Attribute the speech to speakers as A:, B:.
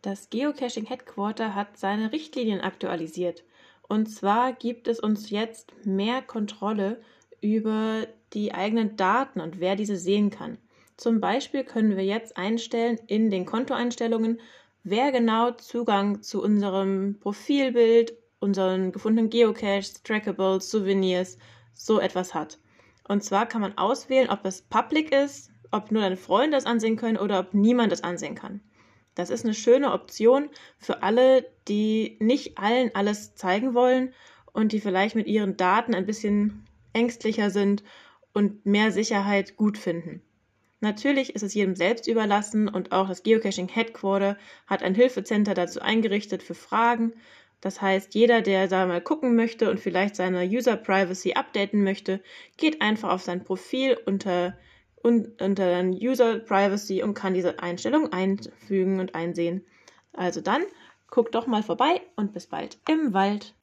A: Das Geocaching Headquarter hat seine Richtlinien aktualisiert. Und zwar gibt es uns jetzt mehr Kontrolle über die eigenen Daten und wer diese sehen kann. Zum Beispiel können wir jetzt einstellen in den Kontoeinstellungen, wer genau Zugang zu unserem Profilbild, unseren gefundenen Geocaches, Trackables, Souvenirs, so etwas hat. Und zwar kann man auswählen, ob es public ist, ob nur deine Freunde es ansehen können oder ob niemand es ansehen kann. Das ist eine schöne Option für alle, die nicht allen alles zeigen wollen und die vielleicht mit ihren Daten ein bisschen ängstlicher sind und mehr Sicherheit gut finden. Natürlich ist es jedem selbst überlassen und auch das Geocaching Headquarter hat ein Hilfecenter dazu eingerichtet für Fragen. Das heißt, jeder, der da mal gucken möchte und vielleicht seine User Privacy updaten möchte, geht einfach auf sein Profil unter, unter User Privacy und kann diese Einstellung einfügen und einsehen. Also dann, guckt doch mal vorbei und bis bald im Wald.